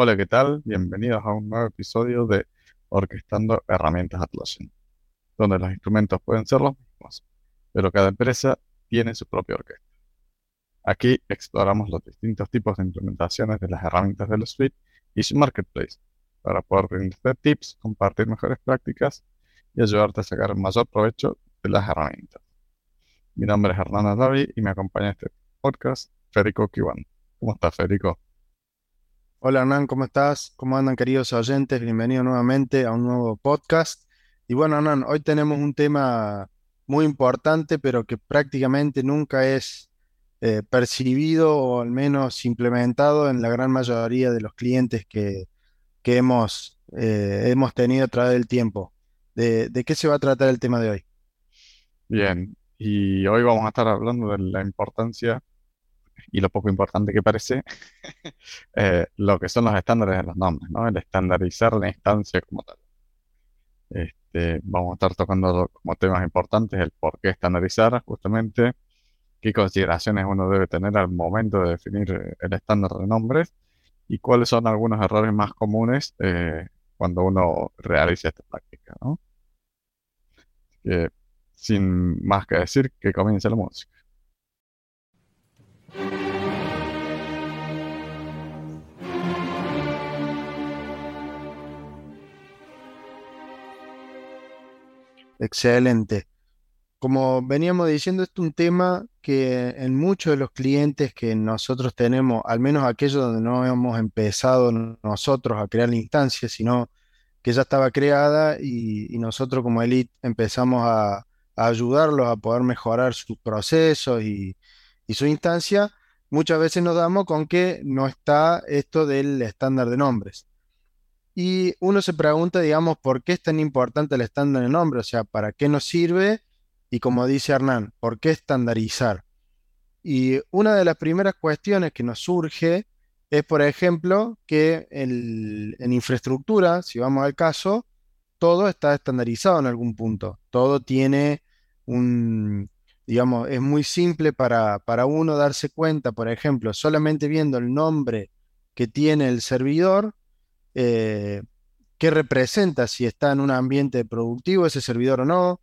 Hola, ¿qué tal? Bienvenidos a un nuevo episodio de Orquestando Herramientas Atlassian, donde los instrumentos pueden ser los mismos, pero cada empresa tiene su propia orquesta. Aquí exploramos los distintos tipos de implementaciones de las herramientas de la suite y su marketplace, para poder brindarte tips, compartir mejores prácticas y ayudarte a sacar mayor provecho de las herramientas. Mi nombre es Hernán David y me acompaña en este podcast Federico Kiwan. ¿Cómo estás, Federico? Hola Hernán, ¿cómo estás? ¿Cómo andan queridos oyentes? Bienvenido nuevamente a un nuevo podcast. Y bueno Hernán, hoy tenemos un tema muy importante, pero que prácticamente nunca es eh, percibido o al menos implementado en la gran mayoría de los clientes que, hemos, eh, hemos tenido a través del tiempo. ¿De, de qué se va a tratar el tema de hoy? Bien, y hoy vamos a estar hablando de la importancia y lo poco importante que parece, eh, lo que son los estándares de los nombres, ¿no? El estandarizar la instancia como tal. Este, vamos a estar tocando como temas importantes el por qué estandarizar, justamente, qué consideraciones uno debe tener al momento de definir eh, el estándar de nombres y cuáles son algunos errores más comunes eh, cuando uno realiza esta práctica, ¿no? sin más que decir, que comience la música. Excelente. Como veníamos diciendo, este es un tema que en muchos de los clientes que nosotros tenemos, al menos aquellos donde no hemos empezado nosotros a crear la instancia, sino que ya estaba creada y, nosotros como Elite empezamos a, ayudarlos a poder mejorar sus procesos y, y su instancia, muchas veces nos damos con que no está esto del estándar de nombres. Y uno se pregunta, digamos, ¿por qué es tan importante el estándar de nombre? O sea, ¿para qué nos sirve? Y como dice Hernán, ¿por qué estandarizar? Y una de las primeras cuestiones que nos surge es, por ejemplo, que en infraestructura, si vamos al caso, todo está estandarizado en algún punto. Todo tiene un, digamos, es muy simple para, para uno darse cuenta, por ejemplo, solamente viendo el nombre que tiene el servidor, eh, qué representa, si está en un ambiente productivo ese servidor o no,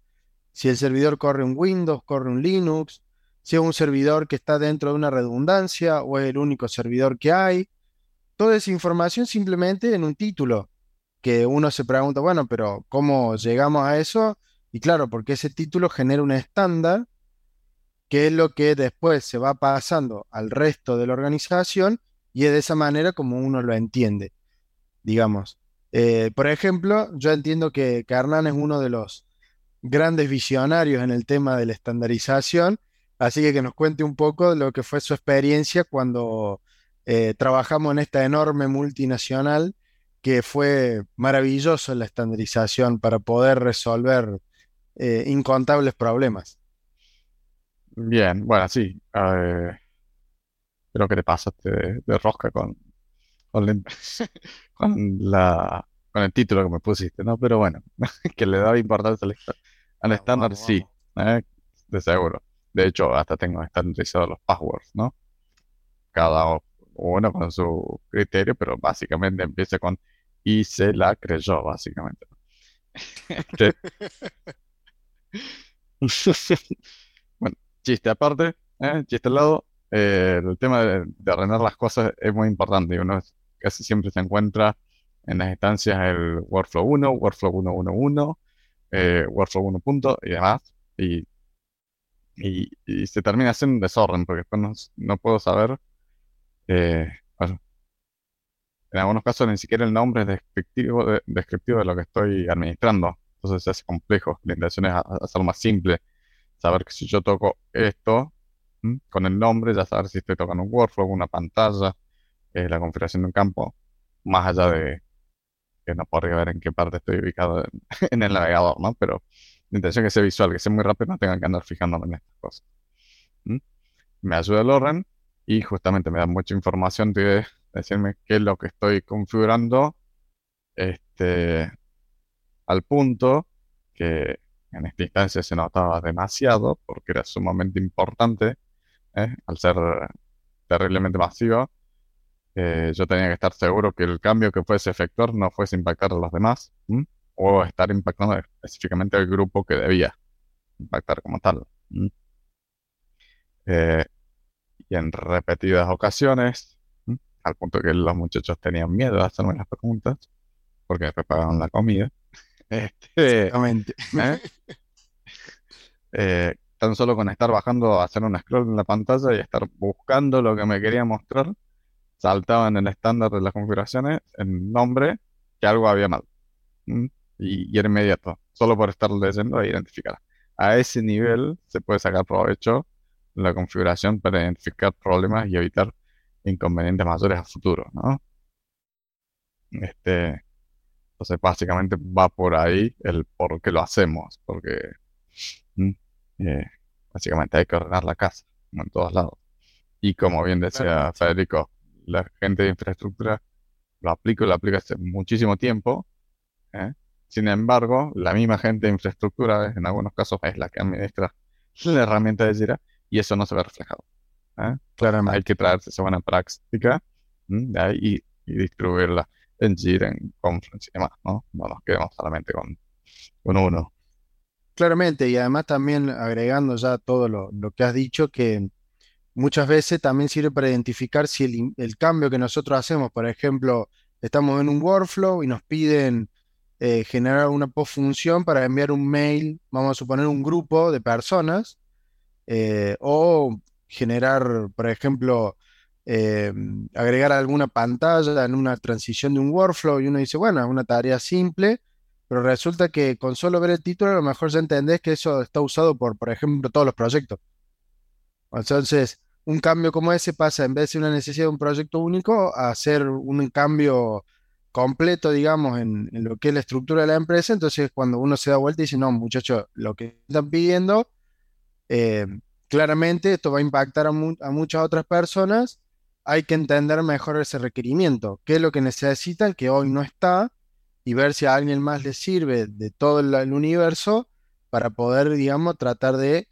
si el servidor corre un Windows, corre un Linux, si es un servidor que está dentro de una redundancia o es el único servidor que hay. Toda esa información simplemente en un título, que uno se pregunta, bueno, pero ¿cómo llegamos a eso? Y claro, porque ese título genera un estándar, que es lo que después se va pasando al resto de la organización y es de esa manera como uno lo entiende digamos. Eh, por ejemplo, yo entiendo que, Carnan es uno de los grandes visionarios en el tema de la estandarización, así que que nos cuente un poco de lo que fue su experiencia cuando eh, trabajamos en esta enorme multinacional, que fue maravilloso la estandarización para poder resolver eh, incontables problemas. Bien, bueno, sí. creo que te pasaste de rosca con, con, la, con el título que me pusiste, ¿no? Pero bueno, que le da importancia al, estándar, sí, ¿eh? de seguro. De hecho, hasta tengo estandarizados los passwords, ¿no? Cada uno con su criterio, pero básicamente empieza con y se la creyó, básicamente. Este chiste aparte, ¿eh? chiste al lado, eh, el tema de, de ordenar las cosas es muy importante y uno casi siempre se encuentra en las instancias el Workflow 1, Workflow 111, eh, Workflow 1. y demás. Y, y, se termina haciendo un desorden porque después no, puedo saber. Eh, en algunos casos ni siquiera el nombre es descriptivo de, descriptivo de lo que estoy administrando. Entonces se hace complejo. La intención es hacerlo más simple. Saber que si yo toco esto con el nombre, ya saber si estoy tocando un workflow, una pantalla, eh, la configuración de un campo, más allá de que no podría ver en qué parte estoy ubicado en, el navegador, ¿no? Pero la intención es que sea visual, que sea muy rápido, no tengan que andar fijándome en estas cosas. Me ayuda el orden y justamente me da mucha información de decirme qué es lo que estoy configurando este, al punto que en esta instancia se notaba demasiado porque era sumamente importante, ¿eh? al ser terriblemente masivo, eh, yo tenía que estar seguro que el cambio que fuese efectuar no fuese impactar a los demás, o estar impactando específicamente al grupo que debía impactar como tal. Eh, y en repetidas ocasiones, al punto que los muchachos tenían miedo de hacerme las preguntas, porque después pagaban la comida. Este, ¿eh? Eh, tan solo con estar bajando, hacer un scroll en la pantalla y estar buscando lo que me quería mostrar, saltaba en el estándar de las configuraciones el nombre que algo había mal. Y, era inmediato, solo por estar leyendo e identificar. A ese nivel se puede sacar provecho la configuración para identificar problemas y evitar inconvenientes mayores a futuro, ¿no? Este, entonces básicamente va por ahí el por qué lo hacemos, porque eh, básicamente hay que ordenar la casa, en todos lados. Y como bien decía Federico, la gente de infraestructura lo aplica y lo aplica hace muchísimo tiempo. ¿eh? Sin embargo, la misma gente de infraestructura en algunos casos es la que administra la herramienta de Jira y eso no se ve reflejado. ¿eh? Claramente hay que traerse esa buena práctica de ahí y, distribuirla en Jira, en Conference y demás, ¿no? No nos quedemos solamente con, uno. Claramente, y además también agregando ya todo lo, que has dicho, que muchas veces también sirve para identificar si el, el, cambio que nosotros hacemos, por ejemplo, estamos en un workflow y nos piden eh, generar una postfunción para enviar un mail, vamos a suponer un grupo de personas, eh, o generar, por ejemplo, eh, agregar alguna pantalla en una transición de un workflow y uno dice, bueno, es una tarea simple, pero resulta que con solo ver el título a lo mejor ya entendés que eso está usado por, por ejemplo, todos los proyectos. Entonces, un cambio como ese pasa en vez de una necesidad de un proyecto único a hacer un cambio completo, digamos, en, lo que es la estructura de la empresa. Entonces, cuando uno se da vuelta y dice, no, muchachos, lo que están pidiendo, eh, claramente esto va a impactar a, muchas otras personas. Hay que entender mejor ese requerimiento, qué es lo que necesitan, que hoy no está, y ver si a alguien más le sirve de todo el, universo para poder, digamos, tratar de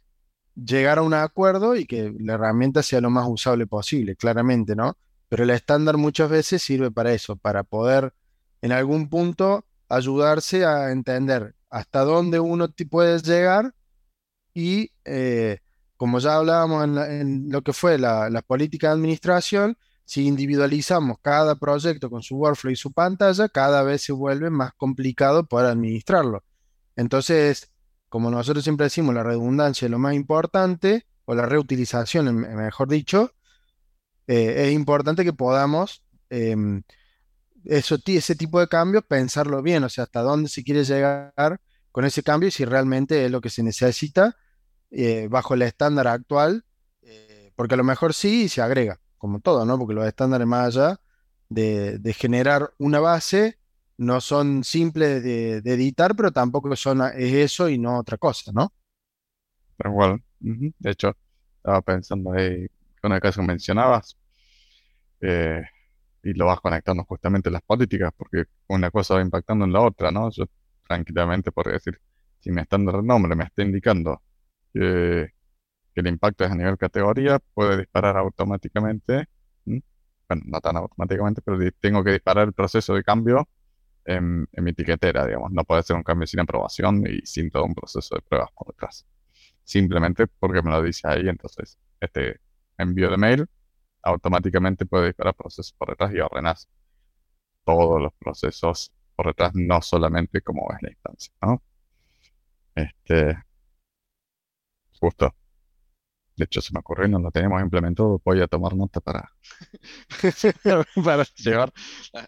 llegar a un acuerdo y que la herramienta sea lo más usable posible, claramente, ¿no? Pero el estándar muchas veces sirve para eso, para poder en algún punto ayudarse a entender hasta dónde uno puede llegar y eh, como ya hablábamos en, lo que fue la, política de administración, si individualizamos cada proyecto con su workflow y su pantalla, cada vez se vuelve más complicado poder administrarlo. Entonces, como nosotros siempre decimos, la redundancia es lo más importante, o la reutilización, mejor dicho, eh, es importante que podamos em, eso, ese tipo de cambios pensarlo bien, o sea, hasta dónde se quiere llegar con ese cambio y si realmente es lo que se necesita eh, bajo el estándar actual, eh, porque a lo mejor sí se agrega, como todo, ¿no? Porque los estándares más allá de, generar una base no son simples de, editar, pero tampoco son es eso y no otra cosa, ¿no? Pero igual, de hecho, estaba pensando ahí con el que mencionabas, eh, y lo vas conectando justamente las políticas, porque una cosa va impactando en la otra, ¿no? Yo tranquilamente podría decir, si mi estándar nombre me está indicando que, el impacto es a nivel categoría, puede disparar automáticamente, bueno, no tan automáticamente, pero tengo que disparar el proceso de cambio en, en, mi etiquetera, digamos. No puede ser un cambio sin aprobación y sin todo un proceso de pruebas por detrás. Simplemente porque me lo dice ahí, entonces, este envío de mail automáticamente puede disparar procesos por detrás y ordenas todos los procesos por detrás, no solamente como es la instancia, ¿no? Este, justo. De hecho, se me ocurrió y no lo tenemos implementado. Voy a tomar nota para, para llevar.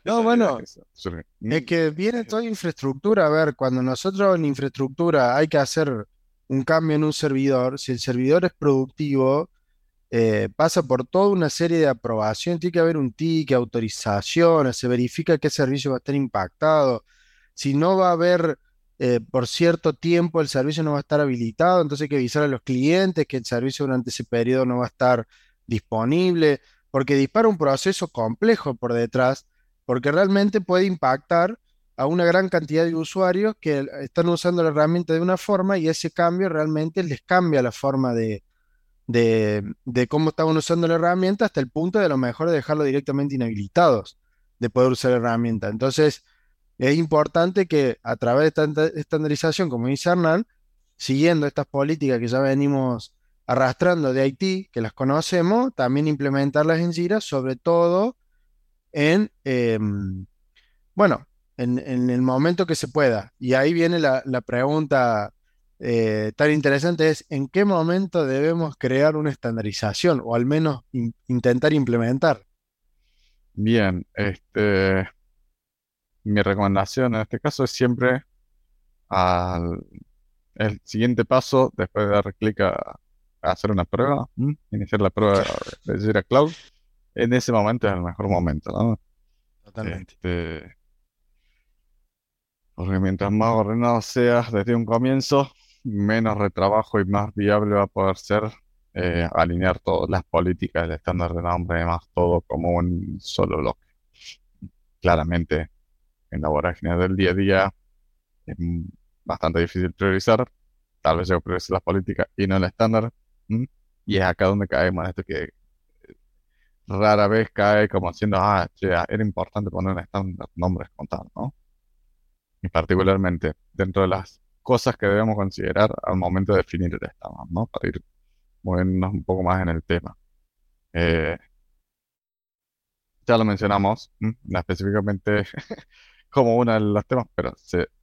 No, bueno, es que viene toda infraestructura. A ver, cuando nosotros en infraestructura hay que hacer un cambio en un servidor, si el servidor es productivo, eh, pasa por toda una serie de aprobación, tiene que haber un ticket, autorización, se verifica qué servicio va a estar impactado, si no va a haber eh, por cierto tiempo el servicio no va a estar habilitado, entonces hay que avisar a los clientes que el servicio durante ese periodo no va a estar disponible, porque dispara un proceso complejo por detrás, porque realmente puede impactar a una gran cantidad de usuarios que están usando la herramienta de una forma y ese cambio realmente les cambia la forma de, de, de cómo estaban usando la herramienta hasta el punto de a lo mejor de dejarlo directamente inhabilitados de poder usar la herramienta. Entonces, es importante que a través de esta estandarización, como dice Hernán, siguiendo estas políticas que ya venimos arrastrando de Haití, que las conocemos, también implementarlas en Jira, sobre todo en, em, bueno, en, el momento que se pueda. Y ahí viene la, pregunta eh, tan interesante, es en qué momento debemos crear una estandarización o al menos intentar implementar. Bien, este, mi recomendación en este caso es siempre al el siguiente paso, después de dar clic a, hacer una prueba, iniciar la prueba de Jira Cloud, en ese momento es el mejor momento, ¿no? Totalmente. Este, porque mientras más ordenado seas desde un comienzo, menos retrabajo y más viable va a poder ser eh, alinear todas las políticas, el estándar de nombre y demás, todo como un solo bloque. Claramente, en la vorágine del día a día es bastante difícil priorizar. Tal vez yo priorice las políticas y no el estándar. Y es acá donde caemos en esto que rara vez cae como haciendo, ah, era importante poner un estándar nombres contados, ¿no? Y particularmente dentro de las cosas que debemos considerar al momento de definir el estándar, ¿no? Para ir moviéndonos un poco más en el tema. Eh, ya lo mencionamos, específicamente como uno de los temas, pero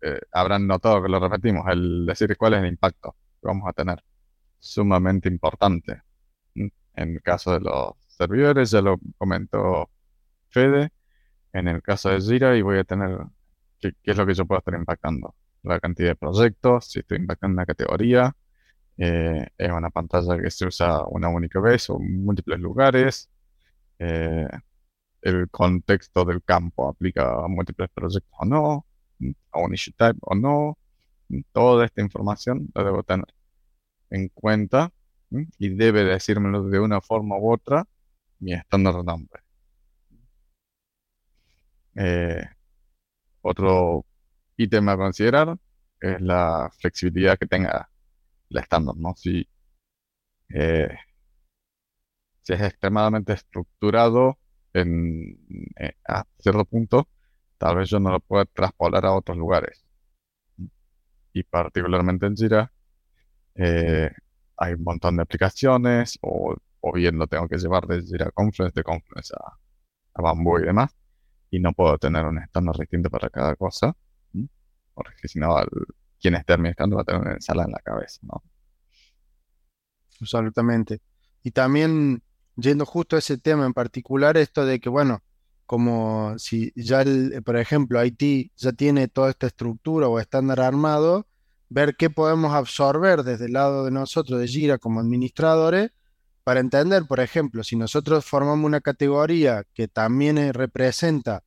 eh, habrán notado que lo repetimos, el decir cuál es el impacto que vamos a tener. Sumamente importante. En el caso de los servidores, ya lo comentó Fede. En el caso de Jira, y voy a tener qué, es lo que yo puedo estar impactando. La cantidad de proyectos, si estoy impactando una categoría, eh, es una pantalla que se usa una única vez o en múltiples lugares. Eh, el contexto del campo aplica a múltiples proyectos o no, a un issue type o no. Toda esta información la debo tener en cuenta y debe decírmelo de una forma u otra mi estándar de nombre. Eh, otro ítem a considerar es la flexibilidad que tenga la estándar, ¿no? Si, eh, si es extremadamente estructurado en, eh, a cierto punto, tal vez yo no lo pueda traspolar a otros lugares. Y particularmente en Jira, eh, hay un montón de aplicaciones, o, bien lo tengo que llevar de Jira Confluence, de Confluence a, a Bamboo y demás, y no puedo tener un estándar distinto para cada cosa, porque si no, quien esté administrando va a tener una ensalada en la cabeza, ¿no? Absolutamente. Y también yendo justo a ese tema en particular, esto de que, bueno, como si ya, el, por ejemplo, Haití ya tiene toda esta estructura o estándar armado, ver qué podemos absorber desde el lado de nosotros, de Gira, como administradores, para entender, por ejemplo, si nosotros formamos una categoría que también eh, representa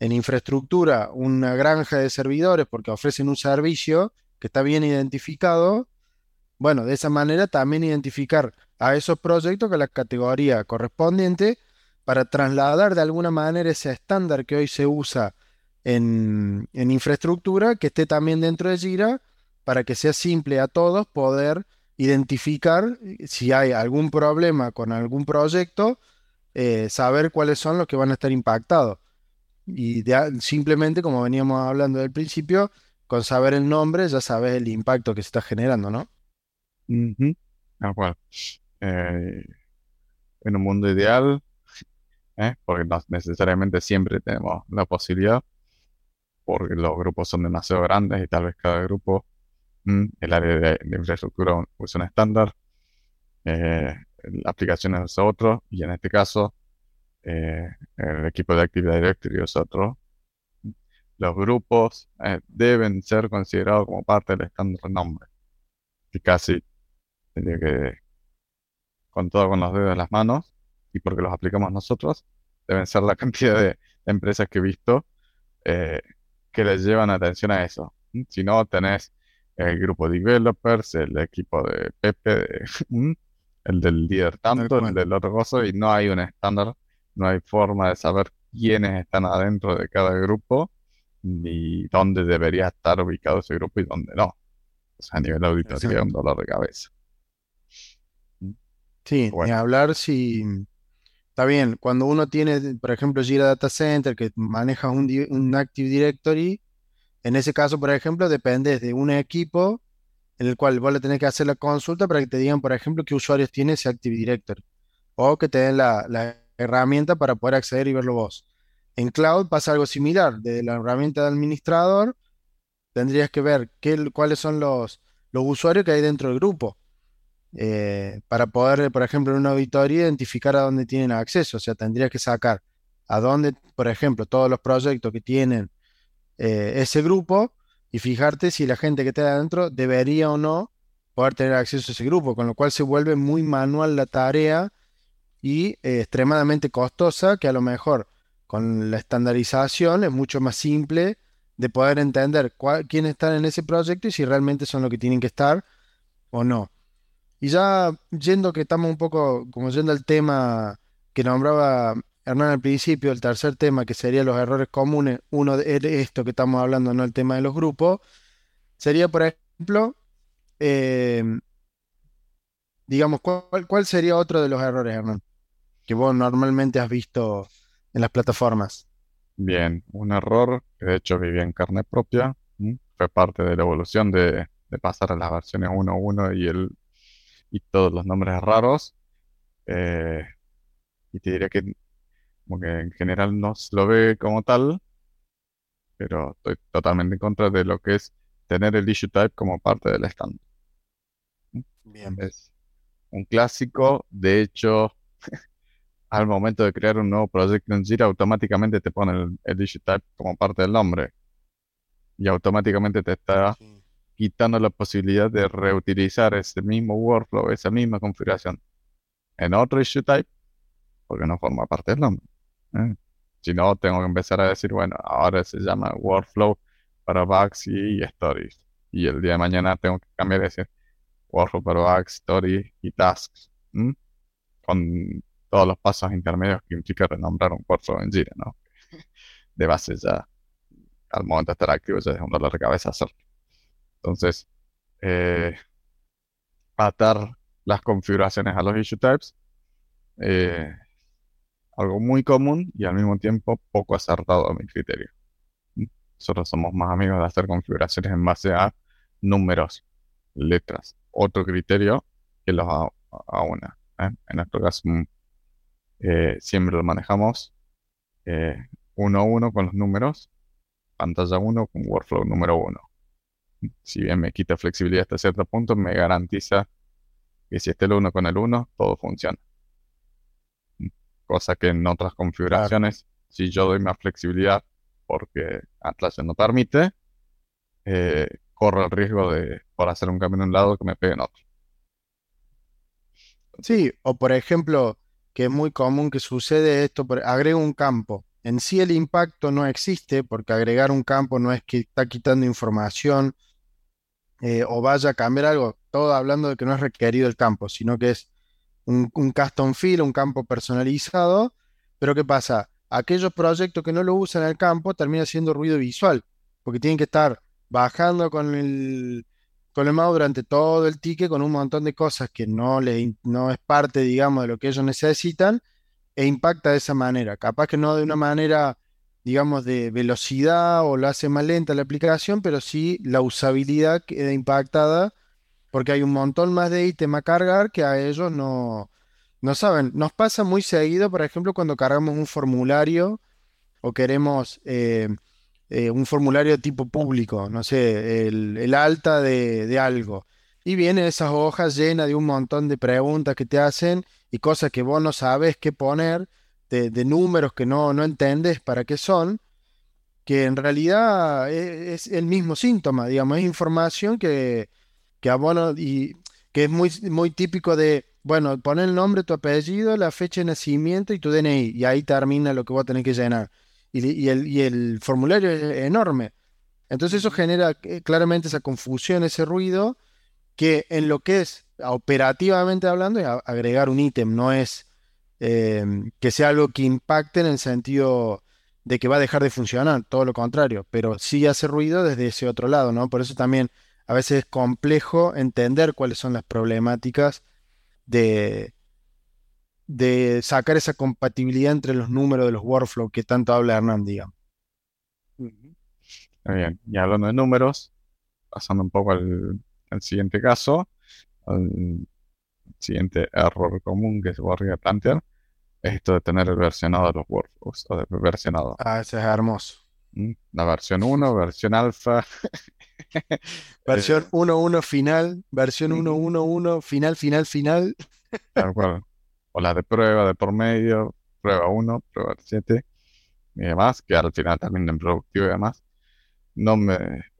en infraestructura una granja de servidores porque ofrecen un servicio que está bien identificado, bueno, de esa manera también identificar a esos proyectos con la categoría correspondiente para trasladar de alguna manera ese estándar que hoy se usa en, infraestructura, que esté también dentro de Jira, para que sea simple a todos poder identificar eh, si hay algún problema con algún proyecto, eh, saber cuáles son los que van a estar impactados. Y simplemente, como veníamos hablando del principio, con saber el nombre ya sabes el impacto que se está generando, ¿no? Eh, en un mundo ideal, ¿eh? porque no necesariamente siempre tenemos la posibilidad, porque los grupos son demasiado grandes y tal vez cada grupo, el área de, infraestructura usa un estándar, eh, la aplicación es otro, y en este caso, el equipo de Active Directory es otro. Los grupos deben ser considerados como parte del estándar nombre. Y casi tendría que con todo con los dedos de las manos y porque los aplicamos nosotros, deben ser la cantidad de, empresas que he visto eh, que les llevan atención a eso. Si no, tenés el grupo de developers, el equipo de Pepe, el del líder tanto, el del otro cosa, y no hay un estándar, no hay forma de saber quiénes están adentro de cada grupo, ni dónde debería estar ubicado ese grupo y dónde no. O sea, a nivel auditorio es un dolor de cabeza. Sí, Bueno, ni hablar si está bien. Cuando uno tiene, por ejemplo, Jira Data Center, que maneja un, Active Directory, en ese caso, por ejemplo, dependes de un equipo en el cual vos le tenés que hacer la consulta para que te digan, por ejemplo, qué usuarios tiene ese Active Directory. O que te den la, la herramienta para poder acceder y verlo vos. En cloud pasa algo similar. Desde la herramienta de administrador, tendrías que ver qué, cuáles son los, los usuarios que hay dentro del grupo eh, para poder, por ejemplo, en una auditoría identificar a dónde tienen acceso. O sea, tendrías que sacar a dónde, por ejemplo, todos los proyectos que tienen eh, ese grupo y fijarte si la gente que está adentro debería o no poder tener acceso a ese grupo, con lo cual se vuelve muy manual la tarea y eh, extremadamente costosa, que a lo mejor con la estandarización es mucho más simple de poder entender cuál- quiénes están en ese proyecto y si realmente son los que tienen que estar o no. Y ya yendo que estamos un poco como yendo al tema que nombraba Hernán al principio, el tercer tema que sería los errores comunes, uno de esto que estamos hablando, no el tema de los grupos, sería por ejemplo, eh, digamos, ¿cuál, cuál sería otro de los errores, Hernán, que vos normalmente has visto en las plataformas? bien, un error que de hecho viví en carne propia. Fue parte de la evolución de, de pasar a las versiones 1.1 y, el, y todos los nombres raros. eh, y te diría que como que en general no se lo ve como tal, pero estoy totalmente en contra de lo que es tener el issue type como parte del stand. Bien. Es un clásico, de hecho, al momento de crear un nuevo proyecto en Jira, automáticamente te pone el, el issue type como parte del nombre y automáticamente te está Sí. Quitando la posibilidad de reutilizar ese mismo workflow, esa misma configuración en otro issue type, porque no forma parte del nombre. ¿eh? Si no, tengo que empezar a decir, bueno, ahora se llama workflow para bugs y stories. Y el día de mañana tengo que cambiar y decir workflow para bugs, stories y tasks. Con todos los pasos intermedios que implica renombrar un workflow en Jira, ¿no? De base ya, al momento de estar activo, ya es un dolor de cabeza hacerlo. Entonces, eh, atar las configuraciones a los issue types, eh, algo muy común y al mismo tiempo poco acertado a mi criterio. Nosotros somos más amigos de hacer configuraciones en base a números, letras, otro criterio que los a, una. ¿eh? En nuestro caso, mm, siempre lo manejamos uno a uno con los números, pantalla 1 con workflow número 1. Si bien me quita flexibilidad hasta cierto punto, me garantiza que si esté el 1 con el 1, todo funciona. Cosa que en otras configuraciones, si yo doy más flexibilidad porque Atlassian no permite, eh, corro el riesgo de, por hacer un cambio en un lado, que me pegue en otro. Sí, o por ejemplo, que es muy común que sucede esto, por- agrego un campo. En sí el impacto no existe porque agregar un campo no es que está quitando información eh, o vaya a cambiar algo, todo hablando de que no es requerido el campo, sino que es un, custom field, un campo personalizado. Pero ¿qué pasa? Aquellos proyectos que no lo usan el campo termina siendo ruido visual, porque tienen que estar bajando con el, con el mouse durante todo el ticket con un montón de cosas que no, le, no es parte, digamos, de lo que ellos necesitan e impacta de esa manera. Capaz que no de una manera, digamos, de velocidad o lo hace más lenta la aplicación, pero sí la usabilidad queda impactada porque hay un montón más de ítem a cargar que a ellos no, no saben. Nos pasa muy seguido, por ejemplo, cuando cargamos un formulario o queremos eh, eh, un formulario tipo público, no sé, el, alta de, de algo. Y vienen esas hojas llenas de un montón de preguntas que te hacen y cosas que vos no sabes qué poner, de, de números que no, no entiendes para qué son, que en realidad e- es, el mismo síntoma, digamos, es información que, que y que es muy, muy típico de, bueno, poner el nombre, tu apellido, la fecha de nacimiento y tu DNI, y ahí termina lo que vos tenés que llenar. Y, y el, y el formulario es enorme. Entonces eso genera eh, claramente esa confusión, ese ruido, que en lo que es operativamente hablando es agregar un ítem, no es eh, que sea algo que impacte en el sentido de que va a dejar de funcionar, todo lo contrario, pero sí hace ruido desde ese otro lado, ¿no? Por eso también a veces es complejo entender cuáles son las problemáticas de, de sacar esa compatibilidad entre los números de los workflows que tanto habla Hernán, digamos. Muy bien, y hablando de números, pasando un poco al, siguiente caso, al siguiente error común que se podría plantear, es esto de tener versionado de los workflows, o de versionado. Ah, ese es hermoso. ¿Mm? La versión 1, versión alfa. versión 1.1 final, versión 1.1.1 final, final, final. Tal cual. O la de prueba de por medio, prueba 1, prueba 7 y demás, que al final también en productivo y demás. No me,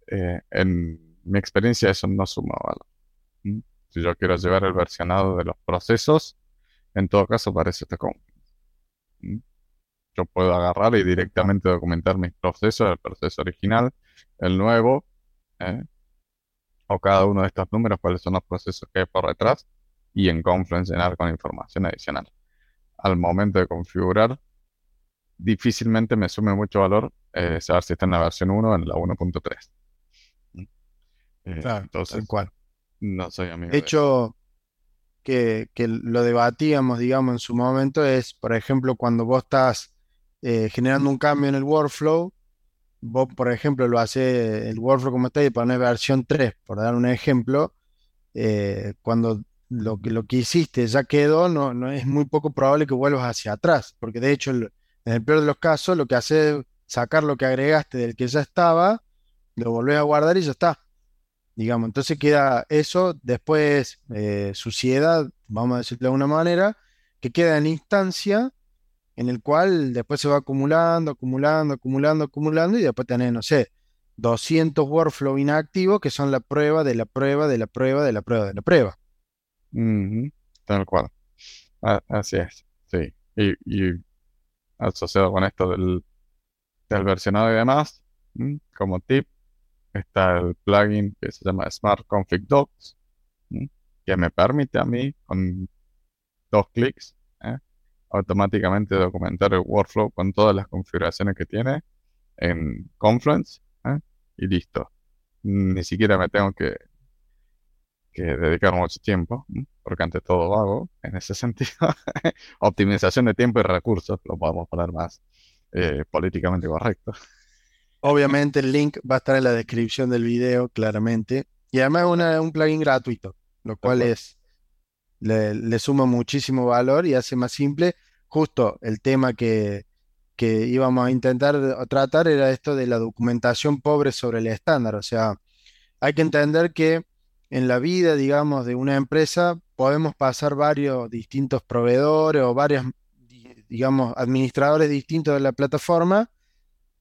eh, en mi experiencia eso no suma valor. Si yo quiero llevar el versionado de los procesos, en todo caso parece este ¿Mm? Yo puedo agarrar y directamente documentar mis procesos, el proceso original, el nuevo, ¿eh? o cada uno de estos números, cuáles son los procesos que hay por detrás, y en Confluence llenar con información adicional. Al momento de configurar, difícilmente me sume mucho valor eh, saber si está en la versión 1 o en la 1.3. ¿Mm? Eh, claro, entonces, cual. No soy amigo. De hecho, que, lo debatíamos, digamos, en su momento es, por ejemplo, cuando vos estás eh, generando un cambio en el workflow, vos, por ejemplo, lo haces el workflow como está y pones versión 3, por dar un ejemplo, cuando lo que, lo que hiciste ya quedó, no, no es muy poco probable que vuelvas hacia atrás, porque de hecho, en el peor de los casos, lo que hace es sacar lo que agregaste del que ya estaba, lo volvés a guardar y ya está. Digamos, entonces queda eso, después eh, suciedad, vamos a decirlo de alguna manera, que queda en instancia, en el cual después se va acumulando, acumulando, acumulando, acumulando, y después tenés, no sé, 200 workflow inactivos que son la prueba de la prueba de la prueba de la prueba de la prueba tal cual. así es, sí. Y, asociado con esto del versionado y demás, como tip, está el plugin que se llama Smart Config Docs, que me permite a mí, con dos clics, ¿eh? automáticamente documentar el workflow con todas las configuraciones que tiene en Confluence ¿eh? y listo. Ni siquiera me tengo que que dedicar mucho tiempo, porque ante todo hago en ese sentido. Optimización de tiempo y recursos, lo podemos poner más eh, políticamente correcto. Obviamente el link va a estar en la descripción del video, claramente. Y además es un plugin gratuito, lo cual es le, suma muchísimo valor y hace más simple. Justo el tema que, que íbamos a intentar tratar era esto de la documentación pobre sobre el estándar. O sea, hay que entender que en la vida, digamos, de una empresa, podemos pasar varios distintos proveedores o varios, digamos, administradores distintos de la plataforma,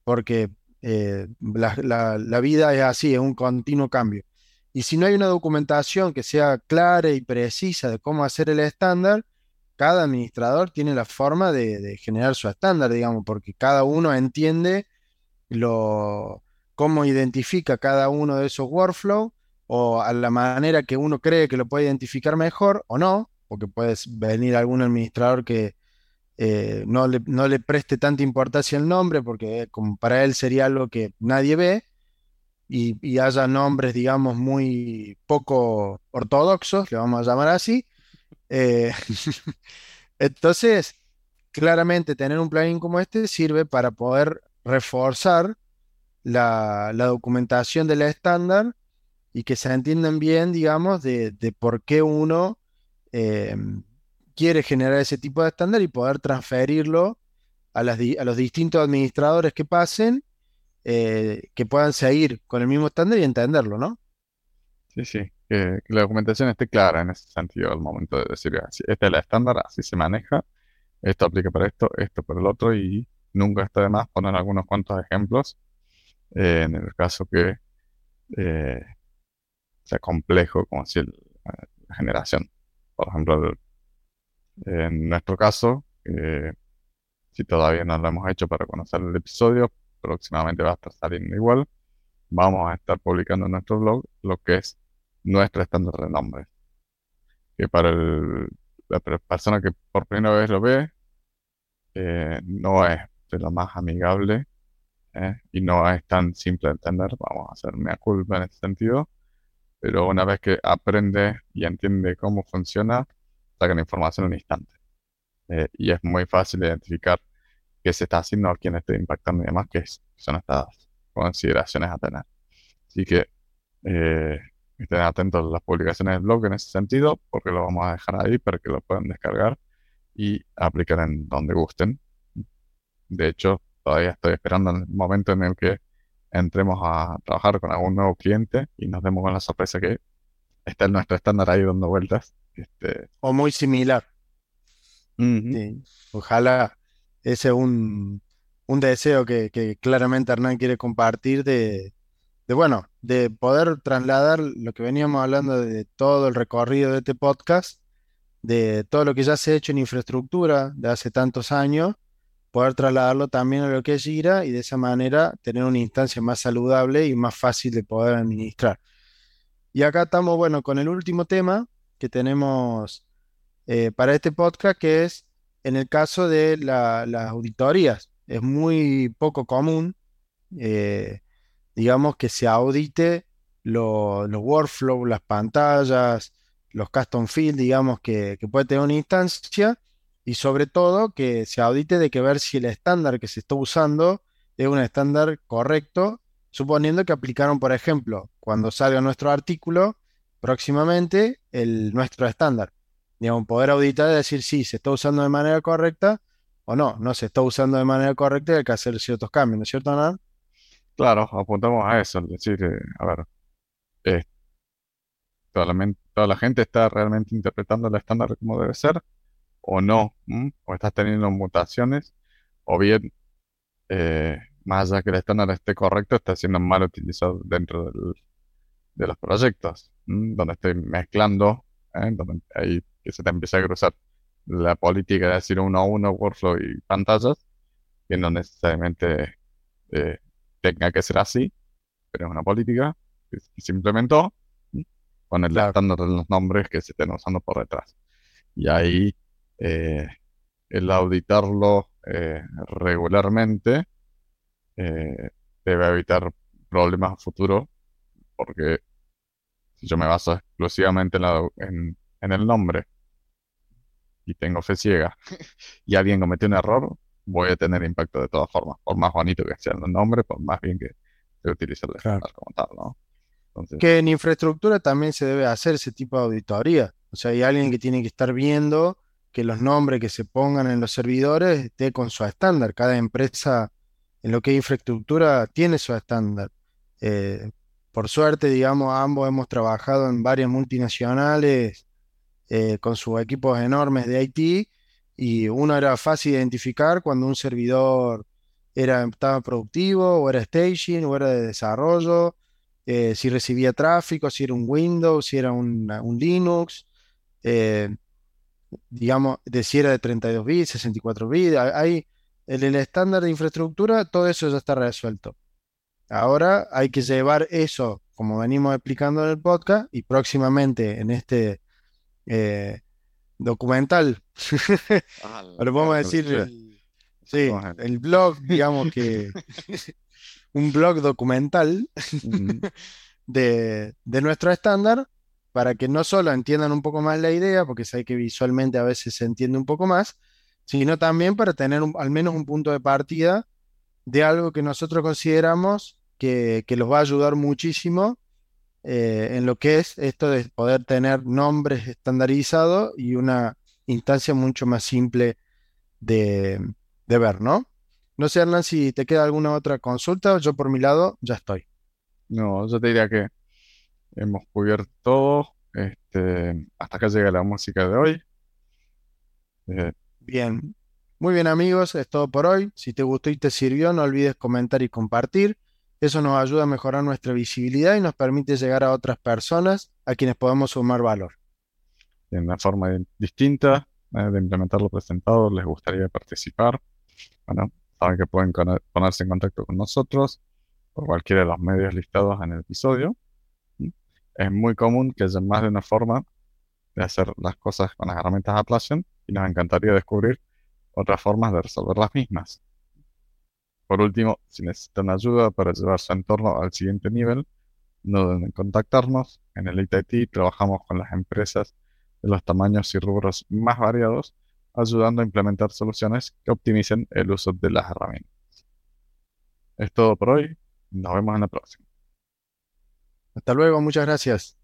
porque eh, la, vida es así, es un continuo cambio. Y si no hay una documentación que sea clara y precisa de cómo hacer el estándar, cada administrador tiene la forma de, generar su estándar, digamos, porque cada uno entiende lo, cómo identifica cada uno de esos workflows o a la manera que uno cree que lo puede identificar mejor o no, porque puede venir algún administrador que eh, no, le, no, le, preste tanta importancia al nombre, porque como para él sería algo que nadie ve, y, haya nombres, digamos, muy poco ortodoxos, le vamos a llamar así. Eh, entonces, claramente tener un plugin como este sirve para poder reforzar la, la documentación del estándar y que se entiendan bien, digamos, de, por qué uno eh, quiere generar ese tipo de estándar y poder transferirlo a, los distintos administradores que pasen, eh, que puedan seguir con el mismo estándar y entenderlo, ¿no? Sí, sí, que, la documentación esté clara en ese sentido al momento de decir, este es el estándar, así se maneja, esto aplica para esto, esto para el otro y nunca está de más poner algunos cuantos ejemplos eh, en el caso que sea complejo como si la generación. Por ejemplo, en nuestro caso, eh, si todavía no lo hemos hecho para conocer el episodio, próximamente va a estar saliendo igual. Vamos a estar publicando en nuestro blog lo que es nuestro estándar de nombres. Que para la persona que por primera vez lo ve, eh, no es de lo más amigable eh, y no es tan simple de entender. Vamos a hacer una culpa en ese sentido pero una vez que aprende y entiende cómo funciona, saca la información en un instante. eh, y es muy fácil identificar qué se está haciendo, a quién está impactando y demás, que son estas consideraciones a tener. Así que eh, estén atentos a las publicaciones del blog en ese sentido, porque lo vamos a dejar ahí para que lo puedan descargar y aplicar en donde gusten. De hecho, todavía estoy esperando el momento en el que entremos a trabajar con algún nuevo cliente y nos demos con la sorpresa que está en nuestro estándar ahí dando vueltas. Este... O muy similar. Ojalá ese es un, deseo que, claramente Hernán quiere compartir de, bueno, de poder trasladar lo que veníamos hablando de todo el recorrido de este podcast, de todo lo que ya se ha hecho en infraestructura de hace tantos años, poder trasladarlo también a lo que es Gira y de esa manera tener una instancia más saludable y más fácil de poder administrar. Y acá estamos, bueno, con el último tema que tenemos eh, para este podcast, que es en el caso de las auditorías. Es muy poco común, eh, digamos, que se audite los workflows, las pantallas, los custom fields, digamos, que, puede tener una instancia y sobre todo que se audite de que ver si el estándar que se está usando es un estándar correcto, suponiendo que aplicaron, por ejemplo, cuando salga nuestro artículo, próximamente el, nuestro estándar. Digamos, poder auditar y decir si se está usando de manera correcta o no, no se está usando de manera correcta y hay que hacer ciertos cambios, ¿no es cierto, Hernán? Claro, apuntamos a eso, es decir, eh, a ver, eh, toda, la, gente está realmente interpretando el estándar como debe ser o no, o estás teniendo mutaciones, o bien, eh, más allá que el estándar esté correcto, está siendo mal utilizado dentro de los proyectos, donde estoy mezclando, donde hay que se te empieza a cruzar la política de decir uno a uno, workflow y pantallas, que no necesariamente eh, tenga que ser así, pero es una política que, se implementó con el estándar de los nombres que se estén usando por detrás. Y ahí eh, el auditarlo eh, regularmente debe evitar problemas a futuro, porque si yo me baso exclusivamente en, en el nombre y tengo fe ciega y alguien cometió un error, voy a tener impacto de todas formas, por más bonito que sea el nombre, por más bien que se utilice el estándar como tal, ¿no? que en infraestructura también se debe hacer ese tipo de auditoría. O sea, hay alguien que tiene que estar viendo que los nombres que se pongan en los servidores esté con su estándar. Cada empresa en lo que es infraestructura tiene su estándar. Eh, por suerte, digamos, ambos hemos trabajado en varias multinacionales eh, con sus equipos enormes de IT y uno era fácil de identificar cuando un servidor era, estaba productivo o era staging o era de desarrollo, eh, si recibía tráfico, si era un Windows, si era un, Linux, eh, digamos, de si era de 32 bits, 64 bits, hay, en el estándar de infraestructura todo eso ya está resuelto. Ahora hay que llevar eso, como venimos explicando en el podcast, y próximamente en este eh, documental. Lo podemos decir, el, sí, el blog, digamos que un blog documental de, nuestro estándar para que no solo entiendan un poco más la idea, porque sé que visualmente a veces se entiende un poco más, sino también para tener al menos un punto de partida de algo que nosotros consideramos que, que los va a ayudar muchísimo eh, en lo que es esto de poder tener nombres estandarizados y una instancia mucho más simple de, ver, ¿no? No sé, Hernán, si te queda alguna otra consulta, yo por mi lado ya estoy. No, yo te diría que hemos cubierto todo. Este, hasta acá llega la música de hoy. Eh, bien, muy bien amigos, es todo por hoy. Si te gustó y te sirvió, no olvides comentar y compartir. Eso nos ayuda a mejorar nuestra visibilidad y nos permite llegar a otras personas a quienes podemos sumar valor. De una forma distinta eh, de implementar lo presentado, les gustaría participar. Bueno, saben que pueden ponerse en contacto con nosotros por cualquiera de los medios listados en el episodio. Es muy común que haya más de una forma de hacer las cosas con las herramientas Atlassian y nos encantaría descubrir otras formas de resolver las mismas. Por último, si necesitan ayuda para llevar su entorno al siguiente nivel, no deben en contactarnos. En el ITT trabajamos con las empresas de los tamaños y rubros más variados ayudando a implementar soluciones que optimicen el uso de las herramientas. Es todo por hoy. Nos vemos en la próxima. Hasta luego, muchas gracias.